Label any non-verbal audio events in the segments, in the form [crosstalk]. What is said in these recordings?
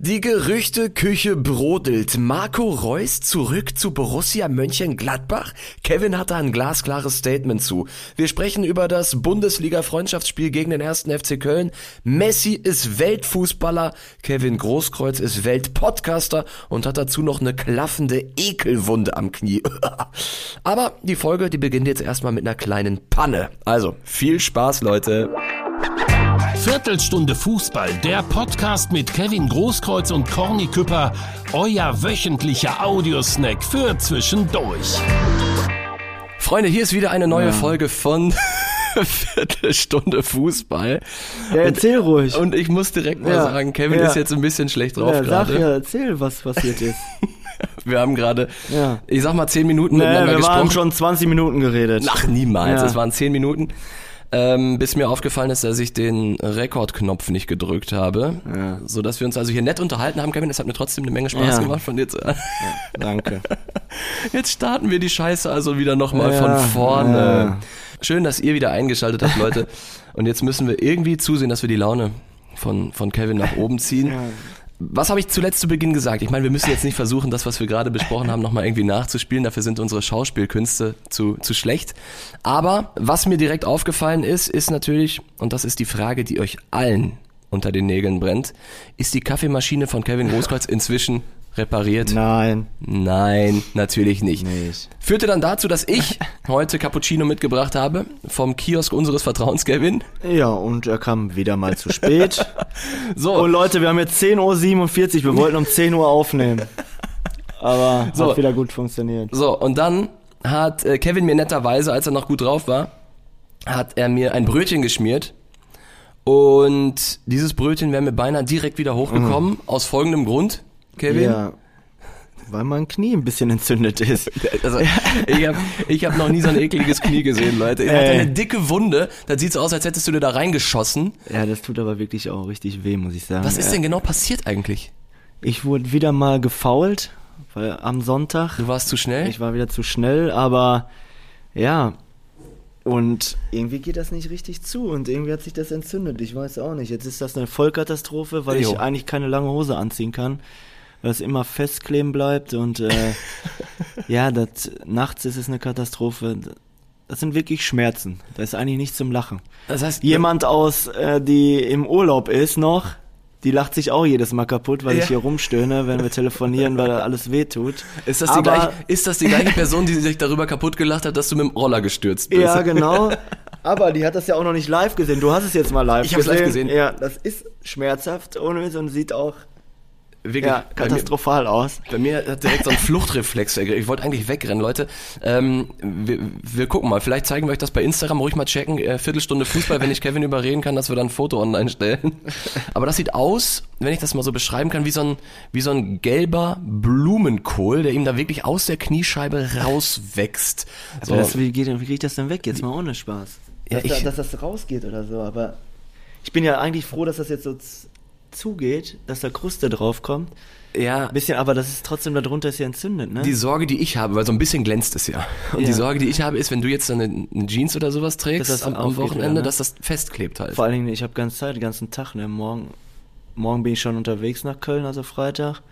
Die Gerüchteküche brodelt. Marco Reus zurück zu Borussia Mönchengladbach? Kevin hat da ein glasklares Statement zu. Wir sprechen über das Bundesliga-Freundschaftsspiel gegen den ersten FC Köln. Messi ist Weltfußballer. Kevin Großkreuz ist Weltpodcaster und hat dazu noch eine klaffende Ekelwunde am Knie. [laughs] Aber die Folge, die beginnt jetzt erstmal mit einer kleinen Panne. Also, viel Spaß, Leute. Viertelstunde Fußball, der Podcast mit Kevin Großkreuz und Corny Küpper, euer wöchentlicher Audiosnack für zwischendurch. Freunde, hier ist wieder eine neue ja. Folge von [laughs] Viertelstunde Fußball. Ja, erzähl und, ruhig. Und ich muss direkt mal ja. sagen, Kevin ja. ist jetzt ein bisschen schlecht drauf ja, gerade. Sag ja, erzähl, was passiert ist. [laughs] Wir haben gerade, ja. ich sag mal, zehn Minuten nee, miteinander wir gesprochen. Wir haben schon 20 Minuten geredet. Ach, niemals. Es waren zehn Minuten ähm, bis mir aufgefallen ist, dass ich den Rekordknopf nicht gedrückt habe, ja. so dass wir uns also hier nett unterhalten haben, Kevin. Es hat mir trotzdem eine Menge Spaß ja. gemacht von dir zu. Ja, danke. [laughs] Jetzt starten wir die Scheiße also wieder nochmal ja, von vorne. Schön, dass ihr wieder eingeschaltet habt, Leute. [laughs] Und jetzt müssen wir irgendwie zusehen, dass wir die Laune von, von Kevin nach oben ziehen. Was habe ich zuletzt zu Beginn gesagt? Ich meine, wir müssen jetzt nicht versuchen, das, was wir gerade besprochen haben, nochmal irgendwie nachzuspielen. Dafür sind unsere Schauspielkünste zu, zu schlecht. Aber was mir direkt aufgefallen ist, ist natürlich, und das ist die Frage, die euch allen unter den Nägeln brennt, ist die Kaffeemaschine von Kevin Großkreuz inzwischen repariert? Nein. Nein, natürlich nicht. nicht. Führte dann dazu, dass ich heute Cappuccino mitgebracht habe vom Kiosk unseres Vertrauens, Kevin. Ja, und er kam wieder mal zu spät. [laughs] so. Und Leute, wir haben jetzt 10.47 Uhr, wir wollten um 10 Uhr aufnehmen. Aber so. hat wieder gut funktioniert. So, und dann hat äh, Kevin mir netterweise, als er noch gut drauf war, hat er mir ein Brötchen geschmiert. Und dieses Brötchen wäre mir beinahe direkt wieder hochgekommen, mhm. aus folgendem Grund. Kevin? Ja. Weil mein Knie ein bisschen entzündet ist. [laughs] Also, ich habe ich hab noch nie so ein ekliges Knie gesehen, Leute. Er hat eine dicke Wunde. Da sieht so aus, als hättest du dir da reingeschossen. Ja, das tut aber wirklich auch richtig weh, muss ich sagen. Was ist denn genau passiert eigentlich? Ich wurde wieder mal gefault, weil am Sonntag. Du warst zu schnell? Ich war wieder zu schnell, aber ja. Und irgendwie geht das nicht richtig zu und irgendwie hat sich das entzündet. Ich weiß auch nicht. Jetzt ist das eine Vollkatastrophe, weil jo. ich eigentlich keine lange Hose anziehen kann es immer festkleben bleibt und äh, [laughs] ja, das, nachts ist es eine Katastrophe. Das sind wirklich Schmerzen. Da ist eigentlich nichts zum Lachen. Das heißt, jemand aus, äh, die im Urlaub ist noch, die lacht sich auch jedes Mal kaputt, weil ja. ich hier rumstöhne, wenn wir telefonieren, weil alles weh tut. Ist das, die gleiche, ist das die gleiche Person, die sich darüber kaputt gelacht hat, dass du mit dem Roller gestürzt bist? Ja, genau. Aber die hat das ja auch noch nicht live gesehen. Du hast es jetzt mal live ich gesehen. Ich habe live gesehen. Ja, das ist schmerzhaft ohne und sieht auch wirklich ja, katastrophal mir, aus. Bei mir hat direkt so ein [laughs] Fluchtreflex. Ich wollte eigentlich wegrennen, Leute. Ähm, wir, wir gucken mal. Vielleicht zeigen wir euch das bei Instagram. Ruhig mal checken. Äh, Viertelstunde Fußball, wenn ich Kevin [laughs] überreden kann, dass wir dann ein Foto online stellen. [laughs] Aber das sieht aus, wenn ich das mal so beschreiben kann, wie so ein, wie so ein gelber Blumenkohl, der ihm da wirklich aus der Kniescheibe rauswächst. So. Aber das, wie, geht, wie kriege ich das denn weg? Jetzt mal ohne Spaß. Ja, dass, ich, da, dass das rausgeht oder so. Aber ich bin ja eigentlich froh, dass das jetzt so zugeht, dass da Kruste draufkommt. Ja. Ein bisschen, aber das ist trotzdem darunter ist ja entzündet, ne? Die Sorge, die ich habe, weil so ein bisschen glänzt es ja. Und ja. die Sorge, die ich habe, ist, wenn du jetzt eine, eine Jeans oder sowas trägst das am, am Wochenende, wieder, ne? dass das festklebt halt. Vor allen Dingen, ich habe ganz Zeit, den ganzen Tag, ne? Morgen, morgen bin ich schon unterwegs nach Köln, also Freitag.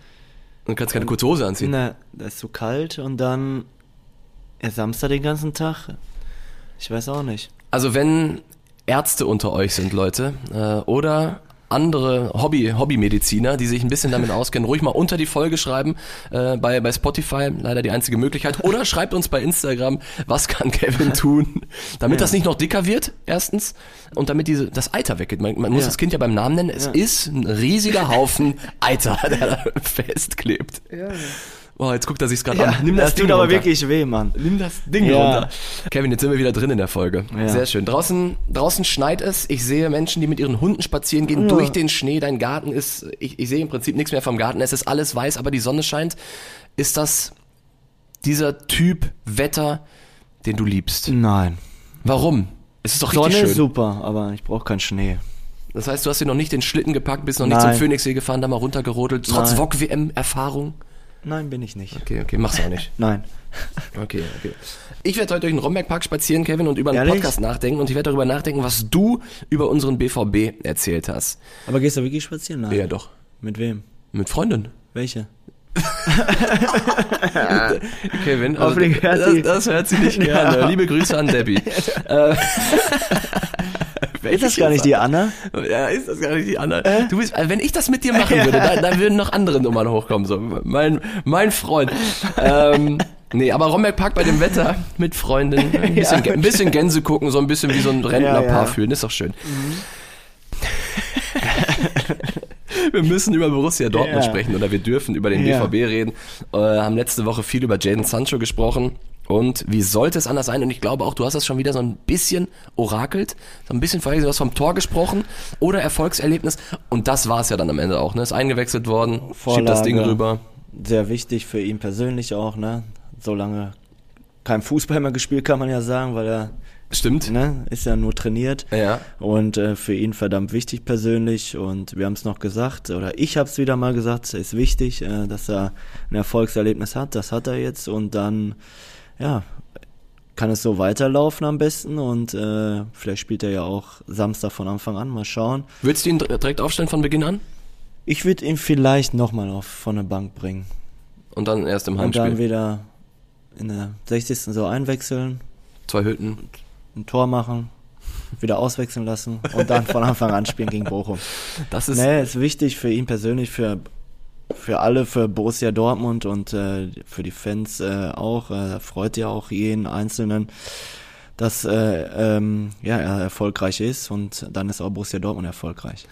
Und kannst keine kurze Hose anziehen. Ne, das ist zu so kalt und dann ja, Samstag den ganzen Tag. Ich weiß auch nicht. Also wenn Ärzte unter euch sind, Leute, äh, oder andere Hobby, Hobbymediziner, die sich ein bisschen damit [laughs] auskennen, ruhig mal unter die Folge schreiben, äh, bei, bei Spotify, leider die einzige Möglichkeit. Oder schreibt uns bei Instagram, was kann Kevin tun, damit ja. das nicht noch dicker wird, erstens, und damit diese, das Eiter weggeht. Man, man muss ja. das Kind ja beim Namen nennen. Es ja. ist ein riesiger Haufen Eiter, der da [laughs] festklebt. Ja. Oh, jetzt guckt er sich's gerade ja, an. Nimm das, das Ding tut runter. aber wirklich weh, Mann. Nimm das Ding ja. runter. Kevin, jetzt sind wir wieder drin in der Folge. Ja. Sehr schön. Draußen, draußen schneit es. Ich sehe Menschen, die mit ihren Hunden spazieren gehen durch den Schnee. Dein Garten ist, ich, ich sehe im Prinzip nichts mehr vom Garten. Es ist alles weiß, aber die Sonne scheint. Ist das dieser Typ Wetter, den du liebst? Nein. Warum? Es ist doch Sonne richtig schön. ist super, aber ich brauche keinen Schnee. Das heißt, du hast dir noch nicht den Schlitten gepackt, bist noch Nein. nicht zum Phoenixsee gefahren, da mal runtergerodelt, trotz VOG-WM-Erfahrung? Nein, bin ich nicht. Okay, okay, mach's auch nicht. [laughs] Nein. Okay, okay. Ich werde heute durch den Rombergpark spazieren, Kevin, und über einen Ehrlich? Podcast nachdenken und ich werde darüber nachdenken, was du über unseren BVB erzählt hast. Aber gehst du wirklich spazieren? Nein. Ja, doch. Mit wem? Mit Freundin. Welche? [laughs] Kevin, also das, das, hört sie nicht [laughs] gerne. Ja. Liebe Grüße an Debbie. Ist das gar nicht die Anna? Ja, ist das gar nicht die Anna? Äh? Du bist, also wenn ich das mit dir machen [laughs] würde, dann, dann würden noch andere Nummern hochkommen. So, mein, mein Freund. Ähm, nee, aber Romberg Park bei dem Wetter mit Freundin, ein [laughs] bisschen, ja, ein bisschen Gänse gucken, so ein bisschen wie so ein Rentnerpaar ja, ja. fühlen, ist doch schön. Mhm. [laughs] wir müssen über Borussia Dortmund sprechen oder wir dürfen über den. BVB reden. Äh, haben letzte Woche viel über Jaden Sancho gesprochen. Und wie sollte es anders sein? Und ich glaube auch, du hast das schon wieder so ein bisschen orakelt, so ein bisschen vorher, du hast vom Tor gesprochen oder Erfolgserlebnis. Und das war es ja dann am Ende auch, ne? Ist eingewechselt worden, Vorlage, schiebt das Ding rüber. Sehr wichtig für ihn persönlich auch, ne? So lange kein Fußball mehr gespielt, kann man ja sagen, weil er Stimmt. Ne? Ist ja nur trainiert. Ja. Und äh, für ihn verdammt wichtig persönlich. Und wir haben es noch gesagt, oder ich habe es wieder mal gesagt, es ist wichtig, äh, dass er ein Erfolgserlebnis hat. Das hat er jetzt. Und dann, ja, kann es so weiterlaufen am besten. Und äh, vielleicht spielt er ja auch Samstag von Anfang an. Mal schauen. Würdest du ihn direkt aufstellen von Beginn an? Ich würde ihn vielleicht nochmal auf von der Bank bringen. Und dann erst im Heimspiel? Und dann wieder in der 60. so einwechseln. Zwei Hütten ein Tor machen, wieder auswechseln lassen und dann von Anfang an spielen gegen Bochum. Das ist, nee, ist wichtig für ihn persönlich, für für alle, für Borussia Dortmund und äh, für die Fans äh, auch. Äh, freut ja auch jeden Einzelnen, dass äh, ähm, ja, er erfolgreich ist und dann ist auch Borussia Dortmund erfolgreich.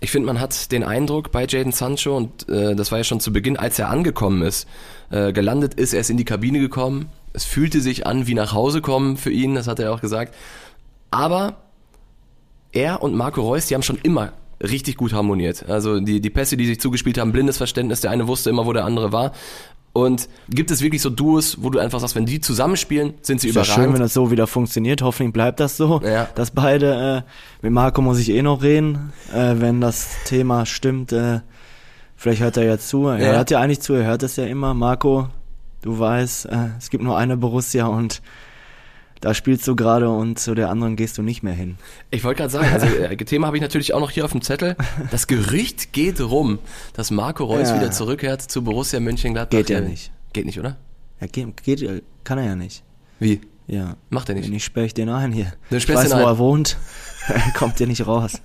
Ich finde, man hat den Eindruck bei Jaden Sancho, und äh, das war ja schon zu Beginn, als er angekommen ist, äh, gelandet ist, er ist in die Kabine gekommen, es fühlte sich an wie nach Hause kommen für ihn, das hat er auch gesagt. Aber er und Marco Reus, die haben schon immer richtig gut harmoniert. Also die, die Pässe, die sich zugespielt haben, blindes Verständnis, der eine wusste immer, wo der andere war. Und gibt es wirklich so Duos, wo du einfach sagst, wenn die zusammenspielen, sind sie ist überragend? Ja schön, wenn das so wieder funktioniert. Hoffentlich bleibt das so, ja. dass beide, äh, mit Marco muss ich eh noch reden, äh, wenn das Thema stimmt. Äh, vielleicht hört er ja zu. Er ja. hört ja eigentlich zu, er hört es ja immer. Marco, du weißt, äh, es gibt nur eine Borussia und da spielst du gerade und zu der anderen gehst du nicht mehr hin. Ich wollte gerade sagen, also äh, [laughs] Thema habe ich natürlich auch noch hier auf dem Zettel. Das Gerücht geht rum, dass Marco Reus ja. wieder zurückkehrt zu Borussia Mönchengladbach. Geht ja nicht. Geht nicht, oder? Ja, geht, geht, kann er ja nicht. Wie? Ja. Macht er nicht? Wenn ich sperre ich den ein hier. Du ich weiß, wo er wohnt. [laughs] Kommt ja nicht raus.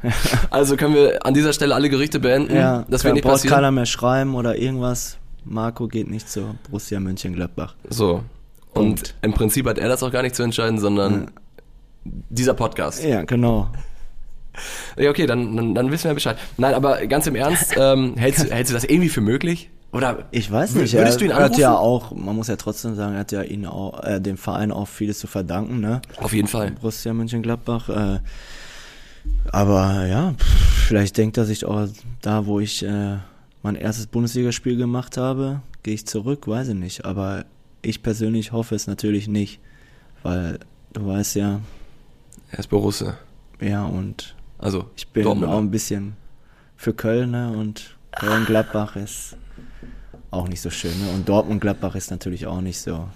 [laughs] also können wir an dieser Stelle alle Gerichte beenden. Ja, das wird nicht passieren. keiner mehr schreiben oder irgendwas. Marco geht nicht zur Borussia Mönchengladbach. So. Und Punkt. im Prinzip hat er das auch gar nicht zu entscheiden, sondern ja. dieser Podcast. Ja, genau. Ja, okay, dann, dann, dann wissen wir Bescheid. Nein, aber ganz im Ernst, [laughs] ähm, hältst, hältst du das irgendwie für möglich? Oder ich weiß nicht. Würdest du ihn anrufen? Er hat ja auch, man muss ja trotzdem sagen, er hat ja ihn auch, äh, dem Verein auch vieles zu verdanken, ne? Auf jeden Fall. Borussia Mönchengladbach. Äh, aber ja, vielleicht denkt er sich auch da, wo ich äh, mein erstes Bundesligaspiel gemacht habe, gehe ich zurück, weiß ich nicht. Aber ich persönlich hoffe es natürlich nicht, weil du weißt ja. Er ist Borussia. Ja, und also, ich bin Dortmund. auch ein bisschen für Köln ne? und Köln-Gladbach ist auch nicht so schön. Ne? Und Dortmund-Gladbach ist natürlich auch nicht so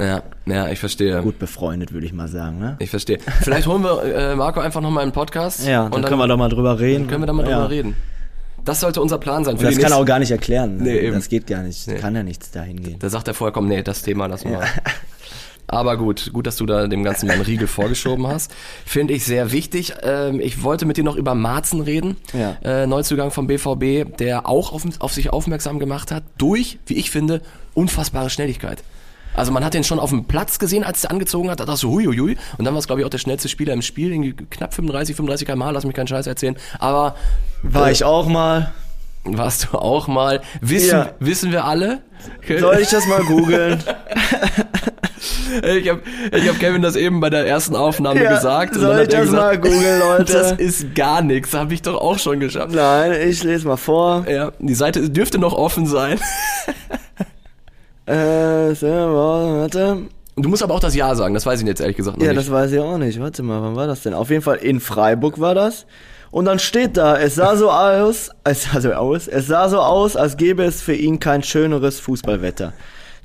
ja, ja, ich verstehe. Gut befreundet, würde ich mal sagen. Ne? Ich verstehe. Vielleicht holen wir äh, Marco einfach nochmal einen Podcast. Ja, dann, dann, können wir doch mal drüber reden. können wir da mal ja. drüber reden. Das sollte unser Plan sein. Für das kann er auch gar nicht erklären. Nee, eben. Das geht gar nicht. Nee. Kann ja nichts dahin gehen. Da sagt er vorher, komm, nee, das Thema lassen wir. Ja. [laughs] Aber gut, gut, dass du da dem Ganzen einen Riegel vorgeschoben hast. Finde ich sehr wichtig. Ähm, ich wollte mit dir noch über Marzen reden. Ja. Äh, Neuzugang vom BVB, der auch auf, auf sich aufmerksam gemacht hat durch, wie ich finde, unfassbare Schnelligkeit. Also man hat den schon auf dem Platz gesehen, als er angezogen hat, da dachte so huiuiui. Und dann war es, glaube ich, auch der schnellste Spieler im Spiel, irgendwie knapp 35, 35 km lass mich keinen Scheiß erzählen. Aber war äh, ich auch mal. Warst du auch mal? Wissen, ja. wissen wir alle? Soll ich das mal googeln? [laughs] ich habe ich hab Kevin das eben bei der ersten Aufnahme ja, gesagt. Soll ich das gesagt, mal googeln, Leute? [laughs] Das ist gar nichts, habe ich doch auch schon geschafft. Nein, ich lese mal vor. Ja, die Seite dürfte noch offen sein. [laughs] Äh, so, warte. Du musst aber auch das Ja sagen, das weiß ich jetzt ehrlich gesagt noch ja, nicht. Ja, das weiß ich auch nicht. Warte mal, wann war das denn? Auf jeden Fall in Freiburg war das. Und dann steht da, es sah so aus, es sah so aus, es sah so aus, als gäbe es für ihn kein schöneres Fußballwetter.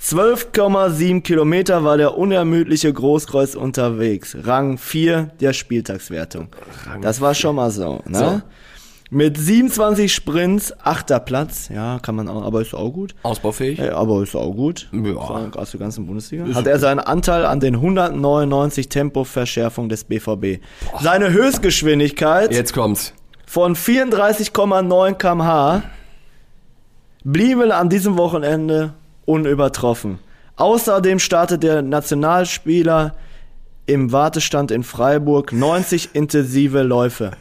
12,7 Kilometer war der unermüdliche Großkreuz unterwegs. Rang 4 der Spieltagswertung. Rang das war schon mal so, ne? So. Mit 27 Sprints, achter Platz. Ja, kann man auch, aber ist auch gut. Ausbaufähig? Ja, aber ist auch gut. Ja. Aus der ganzen Bundesliga. Hat er seinen Anteil an den 199 Tempoverschärfung des BVB. Seine Höchstgeschwindigkeit Jetzt kommt's. von 34,9 kmh blieben an diesem Wochenende unübertroffen. Außerdem startet der Nationalspieler im Wartestand in Freiburg 90 intensive Läufe.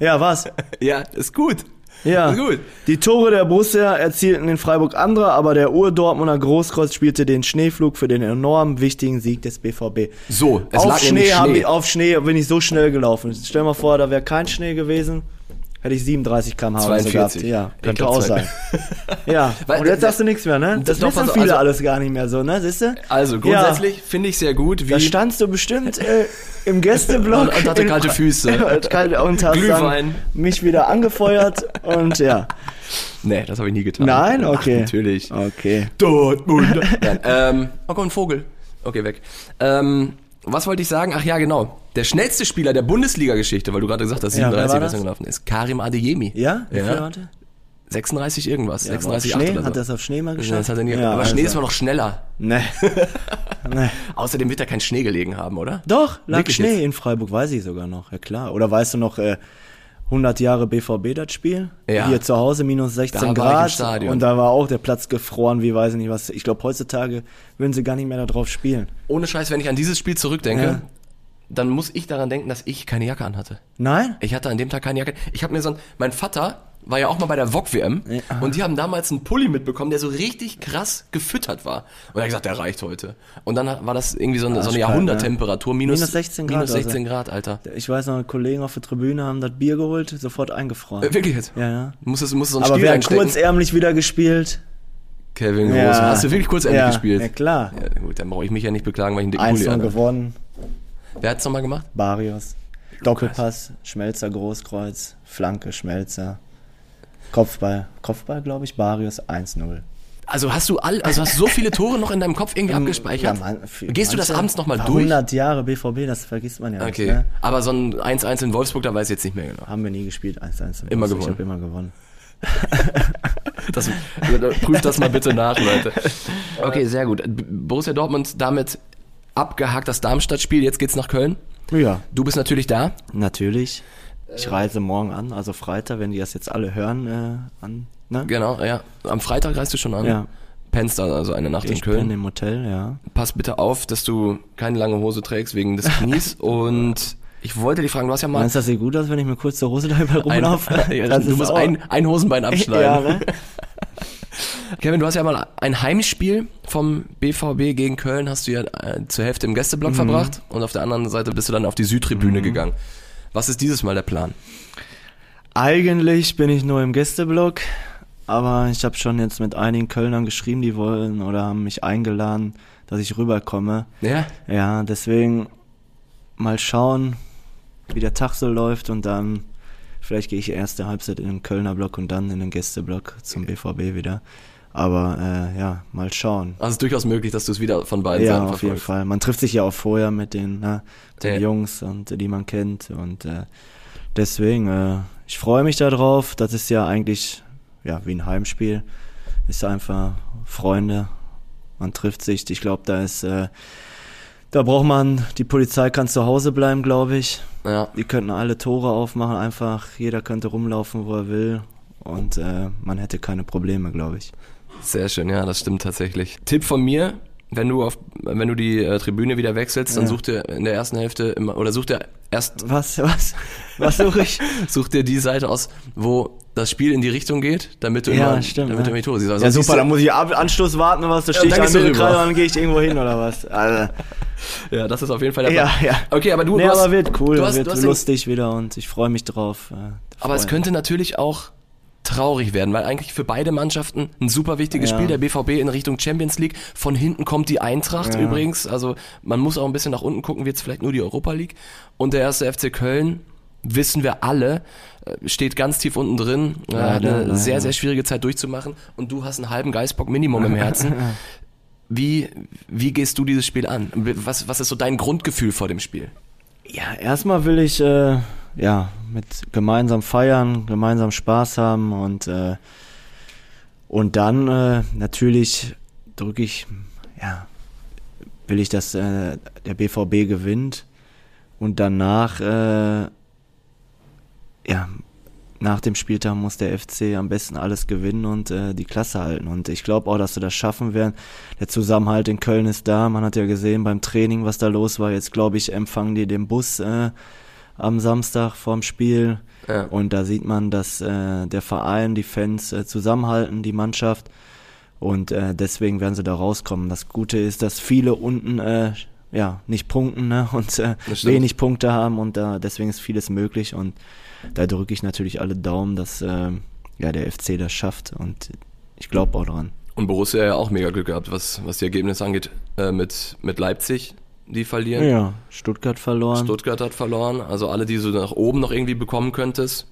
Ja, was? [laughs] Ja, ist gut. Ja, Ist gut. die Tore der Borussia erzielten in Freiburg andere, aber der Ur-Dortmunder Großkreuz spielte den Schneeflug für den enorm wichtigen Sieg des BVB. So, es auf lag Schnee, haben Schnee. die, auf Schnee bin ich so schnell gelaufen. Stell dir mal vor, da wäre kein Schnee gewesen, hätte ich 37 km/h oder so 42. gehabt. Ja, könnte auch sein. [laughs] Ja, Weil- und jetzt sagst du nichts mehr, ne? Das wissen auf, viele also- alles gar nicht mehr so, ne? Siehst du? Also grundsätzlich finde ich sehr gut, wie Da standst du bestimmt äh, im Gästeblock. Und- [laughs] und hatte kalte Füße. [laughs] und kalte- und hast Glühwein. dann mich wieder angefeuert und ja. Nee, das habe ich nie getan. Nein? Okay. Ach, natürlich. Okay. Dortmund. Nein, ähm, oh komm, ein Vogel. Okay, weg. Ähm, was wollte ich sagen? Ach ja, genau. Der schnellste Spieler der Bundesliga-Geschichte, weil du gerade gesagt hast, Ja, wer 37 war was gelaufen ist. Karim Adeyemi. Ja? Wie viel Ja. hatte? 36 irgendwas. Ja, aber 36, auf 8 Schnee? so. Hat er es auf Schnee mal Ja, geschafft? nie, Ja, aber Schnee also. ist mal noch schneller. Nee. [laughs] nee. Außerdem wird da kein Schnee gelegen haben, oder? Doch, lag Wirklich Schnee jetzt? in Freiburg, weiß ich sogar noch, ja klar. Oder weißt du noch, äh, 100 Jahre BVB das Spiel? Ja. Hier zu Hause minus 16 Da war ich im Grad. Und da war auch der Platz gefroren, wie weiß ich nicht was. Ich glaube, heutzutage würden sie gar nicht mehr da drauf spielen. Ohne Scheiß, wenn ich an dieses Spiel zurückdenke, Ja. Dann muss ich daran denken, dass ich keine Jacke anhatte. Nein? Ich hatte an dem Tag keine Jacke. Ich habe mir so ein, mein Vater war ja auch mal bei der VOG WM Ja. und die haben damals einen Pulli mitbekommen, der so richtig krass gefüttert war. Und er hat gesagt, der reicht heute. Und dann war das irgendwie so eine, so eine kalt, Jahrhunderttemperatur, minus, Minus 16 Grad, Minus 16 also. Grad, Alter. Ich weiß noch, Kollegen auf der Tribüne haben das Bier geholt, sofort eingefroren. Äh, wirklich jetzt? Ja, ja. Muss es, muss es so ein Aber wir haben kurzärmlich wieder gespielt. Kevin Groß. Ja. Hast du wirklich kurzärmlich ja, gespielt? Ja, klar. Ja, gut, dann brauche ich mich ja nicht beklagen, weil ich einen dicken 1 Pulli hatte. gewonnen. Wer hat's nochmal gemacht? Barrios. Doppelpass, Schmelzer, Großkreuz, Flanke, Schmelzer. Kopfball, Kopfball, glaube ich, Barrios 1-0. Also hast du all, also hast so viele Tore noch in deinem Kopf irgendwie [laughs] abgespeichert? Ja, für Gehst du das abends nochmal durch? 100 Jahre BVB, das vergisst man ja Okay. nicht. Ne? Aber so ein 1-1 in Wolfsburg, da weiß ich jetzt nicht mehr genau. Haben wir nie gespielt, 1-1. Immer Ich gewonnen. habe immer gewonnen. [laughs] Das, prüft das mal bitte nach, Leute. [laughs] Okay, sehr gut. Borussia Dortmund damit abgehakt das Darmstadt-Spiel. Jetzt geht's nach Köln. Ja, Du bist natürlich da. natürlich. Ich reise morgen an, also Freitag, wenn die das jetzt alle hören, äh, an. Ne? Genau, ja. Am Freitag reist du schon an. Ja. Pennst dann also eine Nacht in Ich bin Köln. im Hotel, ja. Pass bitte auf, dass du keine lange Hose trägst wegen des Knies. [laughs] Und ich wollte dich fragen, du hast ja mal Meinst du, das sieht gut aus, wenn ich mit kurzer Hose da überall ein, rumlaufe? [laughs] ja, Das du musst ein, ein Hosenbein [laughs] ja, abschneiden. ne? Kevin, du hast ja mal ein Heimspiel vom BVB gegen Köln, hast du ja äh, zur Hälfte im Gästeblock Mhm. verbracht und auf der anderen Seite bist du dann auf die Südtribüne gegangen. Was ist dieses Mal der Plan? Eigentlich bin ich nur im Gästeblock, aber ich habe schon jetzt mit einigen Kölnern geschrieben, die wollen oder haben mich eingeladen, dass ich rüberkomme. Ja? Ja, deswegen mal schauen, wie der Tag so läuft und dann vielleicht gehe ich erste Halbzeit in den Kölner Block und dann in den Gästeblock zum BVB wieder. Aber äh, ja, mal schauen. Also es ist durchaus möglich, dass du es wieder von beiden Ja, Seiten auf jeden. Fall. Man trifft sich ja auch vorher mit den, ne, den Ja. Jungs und die man kennt und äh, deswegen, äh, ich freue mich darauf. Das ist ja eigentlich ja wie ein Heimspiel. Ist einfach Freunde. Man trifft sich. Ich glaube, da ist, äh, da braucht man. Die Polizei kann zu Hause bleiben, glaube ich. Ja. Die könnten alle Tore aufmachen, einfach. Jeder könnte rumlaufen, wo er will. Und äh, man hätte keine Probleme, glaube ich. Sehr schön, ja, das stimmt tatsächlich. Tipp von mir, wenn du auf, wenn du die äh, Tribüne wieder wechselst, dann Ja. such dir in der ersten Hälfte immer, oder such dir erst, Was, was, was suche ich? [laughs] such dir die Seite aus, wo das Spiel in die Richtung geht, damit du Ja, immer, stimmt, damit ja. du immer die Tore siehst. Also Ja, super, dann muss ich ab Anschluss warten und was, da stehe ich dann rüber. und dann gehe ich irgendwo hin oder was. Also, [laughs] ja, das ist auf jeden Fall der Ja, Plan. ja. Okay, aber du, nee, du hast, aber wird cool, du hast, wird du hast lustig wieder und ich freue mich drauf. äh, aber es könnte natürlich auch traurig werden, weil eigentlich für beide Mannschaften ein super wichtiges Ja. Spiel, der BVB in Richtung Champions League. Von hinten kommt die Eintracht Ja. übrigens, also man muss auch ein bisschen nach unten gucken, wird es vielleicht nur die Europa League. Und der erste FC Köln, wissen wir alle, äh, steht ganz tief unten drin, äh, Leider, hat eine sehr, sehr schwierige Zeit durchzumachen und du hast einen halben Geistbock Minimum im Herzen. [laughs] Wie, wie gehst du dieses Spiel an? Was, was ist so dein Grundgefühl vor dem Spiel? Ja, erstmal will ich äh, ja, mit gemeinsam feiern, gemeinsam Spaß haben und, äh, und dann äh, natürlich drücke ich, ja, will ich, dass äh, der BVB gewinnt und danach, äh, ja, nach dem Spieltag muss der FC am besten alles gewinnen und äh, die Klasse halten. Und ich glaube auch, dass sie das schaffen werden. Der Zusammenhalt in Köln ist da. Man hat ja gesehen beim Training, was da los war. Jetzt glaube ich, empfangen die den Bus äh, am Samstag vorm Spiel. Ja. Und da sieht man, dass äh, der Verein, die Fans äh, zusammenhalten, die Mannschaft. Und äh, deswegen werden sie da rauskommen. Das Gute ist, dass viele unten äh, ja nicht punkten ne? [laughs] und äh, wenig Punkte haben und äh, deswegen ist vieles möglich. Und da drücke ich natürlich alle Daumen, dass äh, ja, der FC das schafft und ich glaube auch dran. Und Borussia ja auch mega Glück gehabt, was, was die Ergebnisse angeht, äh, mit, mit Leipzig, die verlieren. Ja, Stuttgart verloren. Stuttgart hat verloren. Also alle, die du nach oben noch irgendwie bekommen könntest,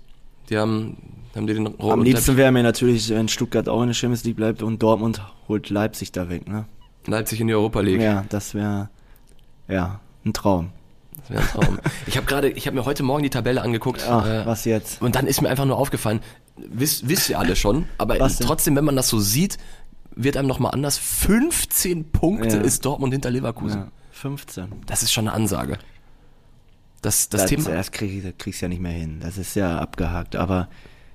die haben, haben die den roten Am liebsten wäre mir natürlich, wenn Stuttgart auch in der Champions League bleibt und Dortmund holt Leipzig da weg, ne? Leipzig in die Europa League. Ja, das wäre ja ein Traum. Das wäre ein Traum. [laughs] ich habe gerade, ich habe mir heute Morgen die Tabelle angeguckt. Ach, äh, was jetzt? Und dann ist mir einfach nur aufgefallen, wisst, wisst ihr alle schon, aber trotzdem, wenn man das so sieht, wird einem nochmal anders. 15 Punkte ja. ist Dortmund hinter Leverkusen. Ja, 15. Das ist schon eine Ansage. Das, das, das Thema. Das krieg, das kriegst du ja nicht mehr hin. Das ist ja abgehakt. Aber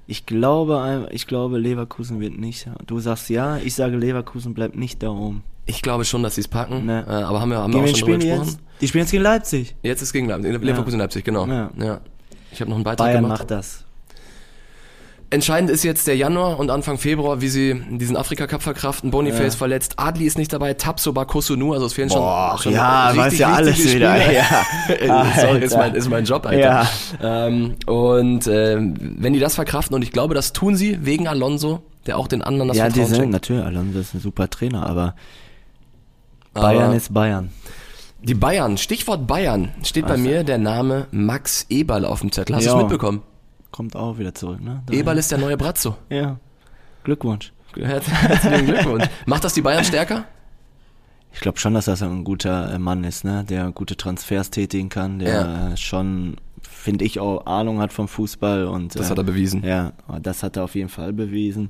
ich glaube, ich glaube, Leverkusen wird nicht. Du sagst ja, ich sage, Leverkusen bleibt nicht da oben. Ich glaube schon, dass sie es packen. Ne. Äh, aber haben wir, haben wir auch schon drüber gesprochen. Jetzt? Die spielen jetzt gegen Leipzig. Jetzt ist gegen Leipzig. Leverkusen ja. Leipzig, genau. Ja. ja. Ich habe noch einen Beitrag Bayern gemacht. macht das. Entscheidend ist jetzt der Januar und Anfang Februar, wie sie diesen Afrika-Cup verkraften. Boniface ja. verletzt, Adli ist nicht dabei, Tapso Bakosunu, also es fehlen Boah, schon, schon ja, weiß ja alles wieder. Ja. [laughs] Sorry, ist mein, ist mein Job, Alter. Ja. Ähm, und äh, wenn die das verkraften, und ich glaube, das tun sie wegen Alonso, der auch den anderen das ja, Vertrauen die sind, natürlich, Alonso ist ein super Trainer, aber Bayern ist Bayern. Die Bayern, Stichwort Bayern, steht bei mir der Name Max Eberl auf dem Zettel. Hast du es mitbekommen? Kommt auch wieder zurück, ne? Daher. Eberl ist der neue Brazzo. [laughs] Ja. Glückwunsch. Herzlichen Glückwunsch. [laughs] Macht das die Bayern stärker? Ich glaube schon, dass das ein guter äh, Mann ist, ne? Der gute Transfers tätigen kann, der ja. schon, finde ich, auch Ahnung hat vom Fußball und das äh, hat er bewiesen. Ja, das hat er auf jeden Fall bewiesen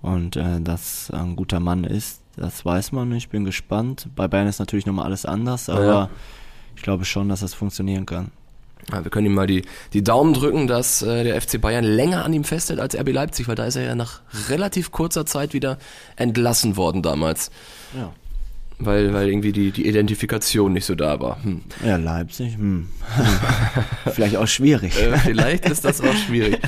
und äh, dass er ein guter Mann ist das weiß man nicht, bin gespannt. Bei Bayern ist natürlich nochmal alles anders, aber ja. ich glaube schon, dass das funktionieren kann. Ja, wir können ihm mal die, die Daumen drücken, dass äh, der FC Bayern länger an ihm festhält als RB Leipzig, weil da ist er ja nach relativ kurzer Zeit wieder entlassen worden damals. Ja. Weil, weil irgendwie die, die Identifikation nicht so da war. Hm. Ja, Leipzig, hm. vielleicht auch schwierig. Äh, vielleicht ist das auch schwierig.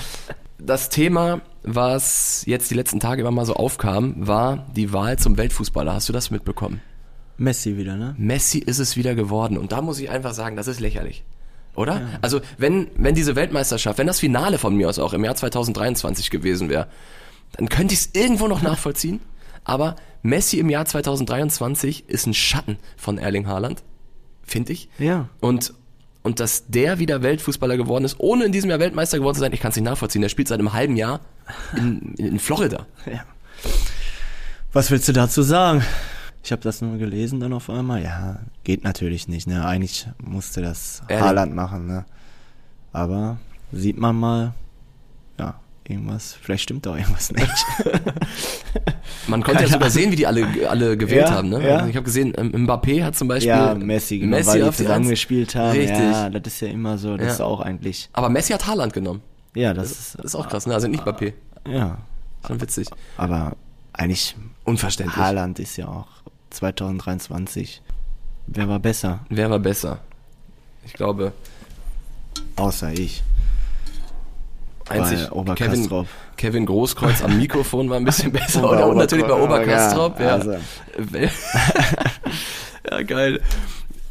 Das Thema was jetzt die letzten Tage immer mal so aufkam, war die Wahl zum Weltfußballer. Hast du das mitbekommen? Messi wieder, ne? Messi ist es wieder geworden. Und da muss ich einfach sagen, das ist lächerlich. Oder? Ja. Also, wenn, wenn diese Weltmeisterschaft, wenn das Finale von mir aus auch im Jahr 2023 gewesen wäre, dann könnte ich es irgendwo noch nachvollziehen. Aber Messi im Jahr 2023 ist ein Schatten von Erling Haaland, finde ich. Ja. Und, und dass der wieder Weltfußballer geworden ist, ohne in diesem Jahr Weltmeister geworden zu sein, ich kann es nicht nachvollziehen. Der spielt seit einem halben Jahr in, in Florida. Ja. Was willst du dazu sagen? Ich habe das nur gelesen dann auf einmal. Ja, geht natürlich nicht. Ne? Eigentlich musste das Ehrlich? Haaland machen. Ne? Aber sieht man mal, ja, irgendwas. Vielleicht stimmt da irgendwas nicht. [laughs] man konnte Keine ja sogar sehen, wie die alle alle gewählt ja, haben. Ne? Ja. Ich habe gesehen, Mbappé hat zum Beispiel ja Messi, genau, Messi weil die zusammen gespielt haben. Richtig. Ja, das ist ja immer so. Das ja. ist auch eigentlich. Aber Messi hat Haaland genommen. Ja, das, das, ist, das ist auch krass, ne? Also nicht Mbappé. Ja. Schon witzig. Aber eigentlich unverständlich. Haaland ist ja auch 2023. Wer war besser? Wer war besser? Ich glaube. Außer ich. Einzig Kevin, Kevin Großkreuz am Mikrofon war ein bisschen [laughs] besser. Oder, und natürlich bei Oberkastrop. Ja. Also. [laughs] ja, geil.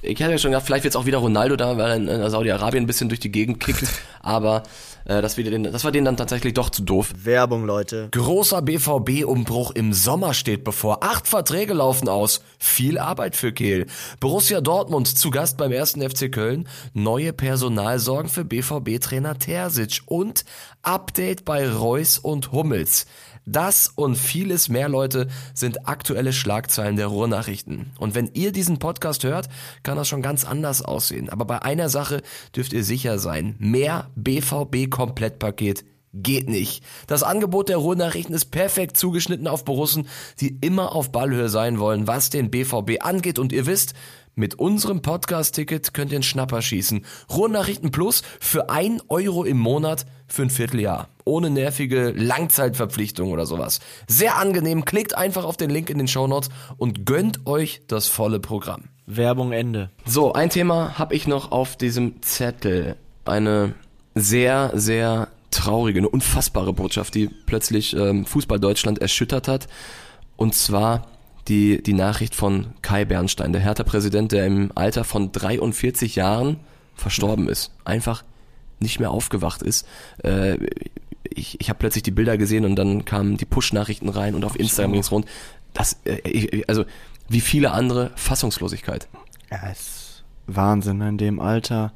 Ich hatte ja schon gedacht, vielleicht wird es auch wieder Ronaldo da, weil er in Saudi-Arabien ein bisschen durch die Gegend kickt. [laughs] Aber äh, das, wir den, das war denen dann tatsächlich doch zu doof. Werbung, Leute. Großer BVB-Umbruch im Sommer steht bevor. Acht Verträge laufen aus. Viel Arbeit für Kehl. Borussia Dortmund zu Gast beim ersten FC Köln. Neue Personalsorgen für BVB-Trainer Terzic. Und Update bei Reus und Hummels. Das und vieles mehr, Leute, sind aktuelle Schlagzeilen der Ruhrnachrichten. Und wenn ihr diesen Podcast hört, kann das schon ganz anders aussehen. Aber bei einer Sache dürft ihr sicher sein. Mehr BVB-Komplettpaket geht nicht. Das Angebot der Ruhrnachrichten ist perfekt zugeschnitten auf Borussen, die immer auf Ballhöhe sein wollen, was den BVB angeht. Und ihr wisst, mit unserem Podcast-Ticket könnt ihr einen Schnapper schießen. Ruhrnachrichten Plus für ein Euro im Monat für ein Vierteljahr. Ohne nervige Langzeitverpflichtung oder sowas. Sehr angenehm. Klickt einfach auf den Link in den Show Notes und gönnt euch das volle Programm. Werbung Ende. So, ein Thema habe ich noch auf diesem Zettel. Eine sehr, sehr traurige, eine unfassbare Botschaft, die plötzlich ähm, Fußball Deutschland erschüttert hat. Und zwar die, die Nachricht von Kai Bernstein, der Hertha-Präsident, der im Alter von 43 Jahren verstorben ist. Einfach nicht mehr aufgewacht ist. Äh, ich ich habe plötzlich die Bilder gesehen und dann kamen die Push-Nachrichten rein und auf Instagram ging es rund. Das, äh, ich, also wie viele andere Fassungslosigkeit. Ja, ist Wahnsinn in dem Alter.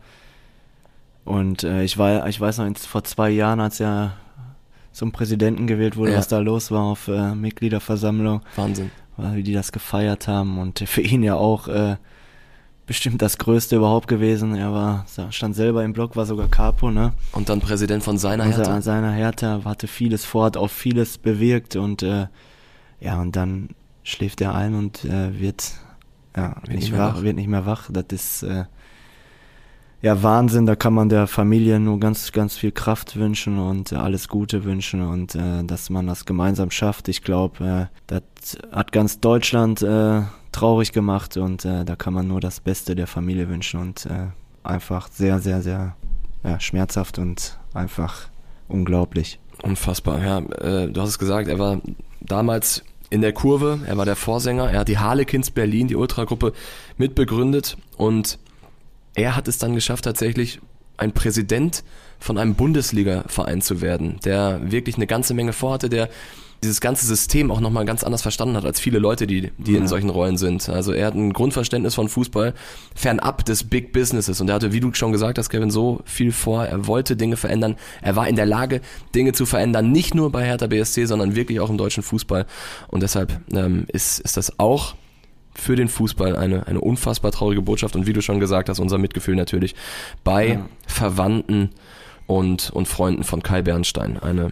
Und äh, ich war, ich weiß noch, vor zwei Jahren, als er zum Präsidenten gewählt wurde, Ja. was da los war auf äh, Mitgliederversammlung, Wahnsinn. Wie die das gefeiert haben und für ihn ja auch äh, bestimmt das Größte überhaupt gewesen. Er war, stand selber im Block, war sogar Capo, ne? Und dann Präsident von seiner Hertha. an seiner Hertha hatte vieles vor, hat auch vieles bewirkt und äh, ja, und dann schläft er ein und äh, wird, ja, Wird nicht mehr wach, wach. wird nicht mehr wach. Das ist äh, ja Wahnsinn, da kann man der Familie nur ganz, ganz viel Kraft wünschen und äh, alles Gute wünschen und äh, dass man das gemeinsam schafft. Ich glaube, äh, das hat ganz Deutschland äh, traurig gemacht und äh, da kann man nur das Beste der Familie wünschen und äh, einfach sehr, sehr, sehr ja, schmerzhaft und einfach unglaublich. Unfassbar, ja. Äh, du hast es gesagt, er war damals in der Kurve, er war der Vorsänger, er hat die Harlequins Berlin, die Ultragruppe, mitbegründet und er hat es dann geschafft, tatsächlich ein Präsident von einem Bundesliga-Verein zu werden, der wirklich eine ganze Menge vorhatte, der dieses ganze System auch nochmal ganz anders verstanden hat als viele Leute, die, die in Ja. solchen Rollen sind. Also er hat ein Grundverständnis von Fußball fernab des Big Businesses und er hatte, wie du schon gesagt hast, Kevin, so viel vor. Er wollte Dinge verändern. Er war in der Lage, Dinge zu verändern, nicht nur bei Hertha BSC, sondern wirklich auch im deutschen Fußball. Und deshalb ähm, ist, ist das auch für den Fußball eine, eine unfassbar traurige Botschaft und wie du schon gesagt hast, unser Mitgefühl natürlich bei Ja. Verwandten und, und Freunden von Kai Bernstein. Eine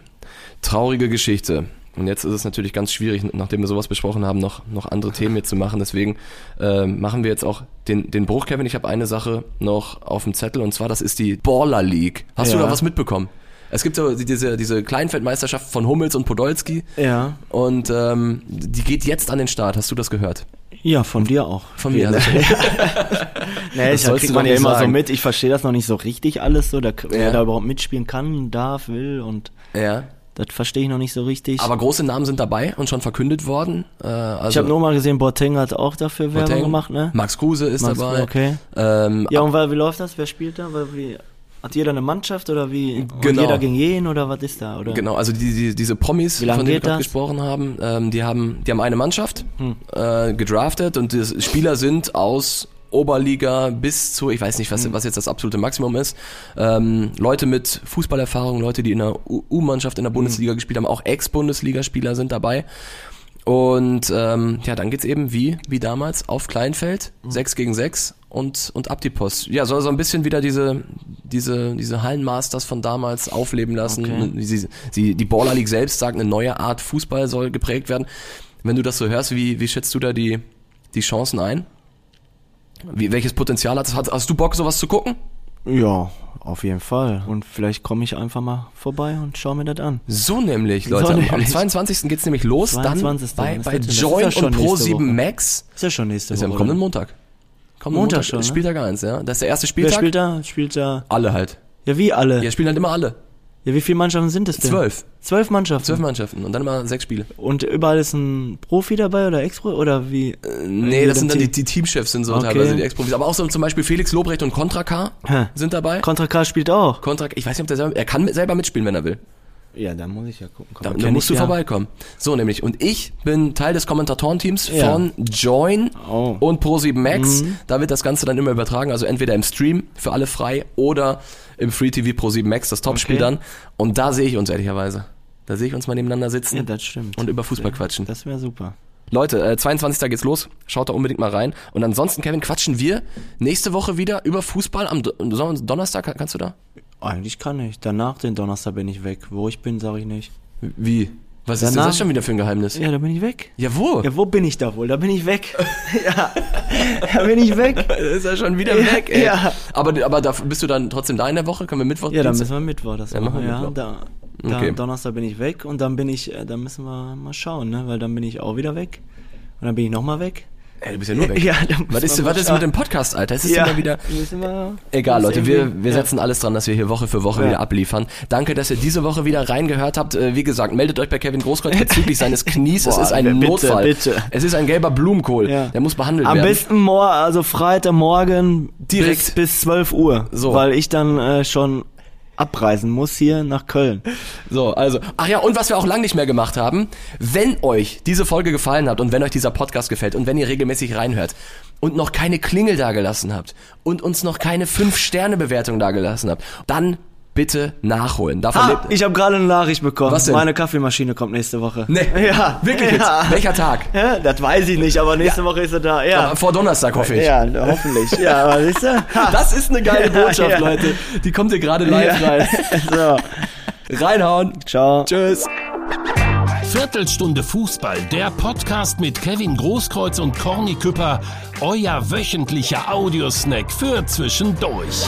traurige Geschichte. Und jetzt ist es natürlich ganz schwierig, nachdem wir sowas besprochen haben, noch, noch andere Themen jetzt zu machen. Deswegen äh, machen wir jetzt auch den, den Bruch, Kevin. Ich habe eine Sache noch auf dem Zettel und zwar, das ist die Baller League. Hast du Ja. da was mitbekommen? Es gibt so diese, diese Kleinfeldmeisterschaft von Hummels und Podolski Ja. und ähm, die geht jetzt an den Start. Hast du das gehört? Ja, von dir auch. Von mir. Ja. Also, [laughs] nee, Das ich sollst kriegt man ja immer so sagen. mit. Ich verstehe das noch nicht so richtig alles so, da, wer Ja. da überhaupt mitspielen kann, darf, will und ja. das verstehe ich noch nicht so richtig. Aber große Namen sind dabei und schon verkündet worden. Äh, also ich habe nur mal gesehen, Boateng hat auch dafür Werbung Boateng, gemacht, ne? Max Kruse ist Max- dabei. Okay. Ähm, Ja, und weil, wie läuft das? Wer spielt da? Weil, wie, hat jeder eine Mannschaft oder wie? Genau. jeder gegen jeden oder was ist da? Oder? Genau, also die, die, diese Promis, von denen wir geht gerade gesprochen haben, ähm, die haben, die haben eine Mannschaft Hm. äh, gedraftet und die Spieler sind aus Oberliga bis zu, ich weiß nicht, Hm. was, was jetzt das absolute Maximum ist. Ähm, Leute mit Fußballerfahrung, Leute, die in der U-Mannschaft in der Bundesliga Hm. gespielt haben, auch Ex-Bundesligaspieler sind dabei. Und ähm, ja, dann geht's eben wie, wie damals auf Kleinfeld, Hm. 6 gegen 6 und, und ab die Post. Ja, soll so ein bisschen wieder diese, diese, diese Hallenmasters von damals aufleben lassen. Okay. Sie, sie, die Baller League selbst sagt, eine neue Art Fußball soll geprägt werden. Wenn du das so hörst, wie, wie schätzt du da die, die Chancen ein? Wie, welches Potenzial hat es? Hast, hast du Bock, sowas zu gucken? Ja, auf jeden Fall. Und vielleicht komme ich einfach mal vorbei und schaue mir das an. So nämlich, Leute. So am- Am nämlich. 22. geht's nämlich los. 22.. Dann bei, bei Join und nächste Pro7 Woche. Max. Ist ja schon nächste Das ist ja am Woche. kommenden oder? Montag. Kommenden Montag Montag, schon, ne? Spieltag 1, ja. Das ist der erste Wer Spieltag. spielt da? Spielt da? Alle halt. Ja, wie alle? Ja, spielen halt immer alle. Ja, wie viele Mannschaften sind es denn? Zwölf. Zwölf Mannschaften. Zwölf Mannschaften und dann immer sechs Spiele. Und überall ist ein Profi dabei oder Ex-Pro oder wie? Äh, nee, das sind dann die, Team. die Teamchefs sind so Okay. teilweise die Ex-Profis. Aber auch so zum Beispiel Felix Lobrecht und Contra K Hä. sind dabei. Contra K spielt auch. Contra, ich weiß nicht, ob der selber, er kann selber mitspielen, wenn er will. Ja, da muss ich ja gucken. Komm, Da, da musst du ja. vorbeikommen. So nämlich. Und ich bin Teil des Kommentatorenteams Ja. von Join Oh. und Pro7 Max. Da wird das Ganze dann immer übertragen. Also entweder im Stream für alle frei oder im Free TV Pro7 Max, das Topspiel Okay. dann. Und da sehe ich uns ehrlicherweise. Da sehe ich uns mal nebeneinander sitzen. Ja, das stimmt. Und über Fußball quatschen. Das wäre super. Leute, äh, 22. geht's los. Schaut da unbedingt mal rein. Und ansonsten, Kevin, quatschen wir nächste Woche wieder über Fußball. Am Do Donnerstag kannst du da? Eigentlich kann ich. Danach den Donnerstag bin ich weg. Wo ich bin, sage ich nicht. Wie? Was ist denn das schon wieder für ein Geheimnis? Ja, da bin ich weg. Ja, wo? Ja, wo bin ich da wohl? Da bin ich weg. [laughs] ja, da bin ich weg. [laughs] ist er schon wieder Ja, weg, ey. ja. Aber, aber da, bist du dann trotzdem da in der Woche? Können wir Mittwoch? Ja, dann müssen wir Mittwoch das Ja, machen. wir Ja, Mittwoch. da, da, Okay. Donnerstag bin ich weg und dann bin ich, äh, dann müssen wir mal schauen, ne? Weil dann bin ich auch wieder weg. Und dann bin ich nochmal weg. Ey, du bist ja nur weg. [laughs] Ja, was ist, was ist mit dem Podcast, Alter? Es ist ja, immer wieder... wir, Egal, Leute, wir, wir ja. setzen alles dran, dass wir hier Woche für Woche Ja. wieder abliefern. Danke, dass ihr diese Woche wieder reingehört habt. Äh, Wie gesagt, meldet euch bei Kevin Großkreuz bezüglich seines Knies. es [laughs] Boah, ist ein bitte, Notfall. bitte. Es ist ein gelber Blumenkohl. Ja. Der muss behandelt Am werden. besten morgen, also Freitagmorgen Direkt. bis, bis 12 Uhr. So. Weil ich dann äh, schon abreisen muss hier nach Köln. So, also. Ach ja, und was wir auch lange nicht mehr gemacht haben, wenn euch diese Folge gefallen hat und wenn euch dieser Podcast gefällt und wenn ihr regelmäßig reinhört und noch keine Klingel dagelassen habt und uns noch keine 5-Sterne-Bewertung dagelassen habt, dann bitte nachholen. Davon Ah, lebt. ich habe gerade eine Nachricht bekommen. Was denn? Meine Kaffeemaschine kommt nächste Woche. Nee, [laughs] Ja. wirklich jetzt? Ja. Welcher Tag? [laughs] Ja, das weiß ich nicht, aber nächste Woche ist er da. Ja. Aber vor Donnerstag hoffe ich. Ja, hoffentlich. Ja, aber [laughs] siehst du? Das ist eine geile Botschaft, Ja. Leute. Die kommt hier gerade live Ja. rein. So, Reinhauen. ciao. Tschüss. Viertelstunde Fußball, der Podcast mit Kevin Großkreuz und Corny Küpper, euer wöchentlicher Audiosnack für zwischendurch.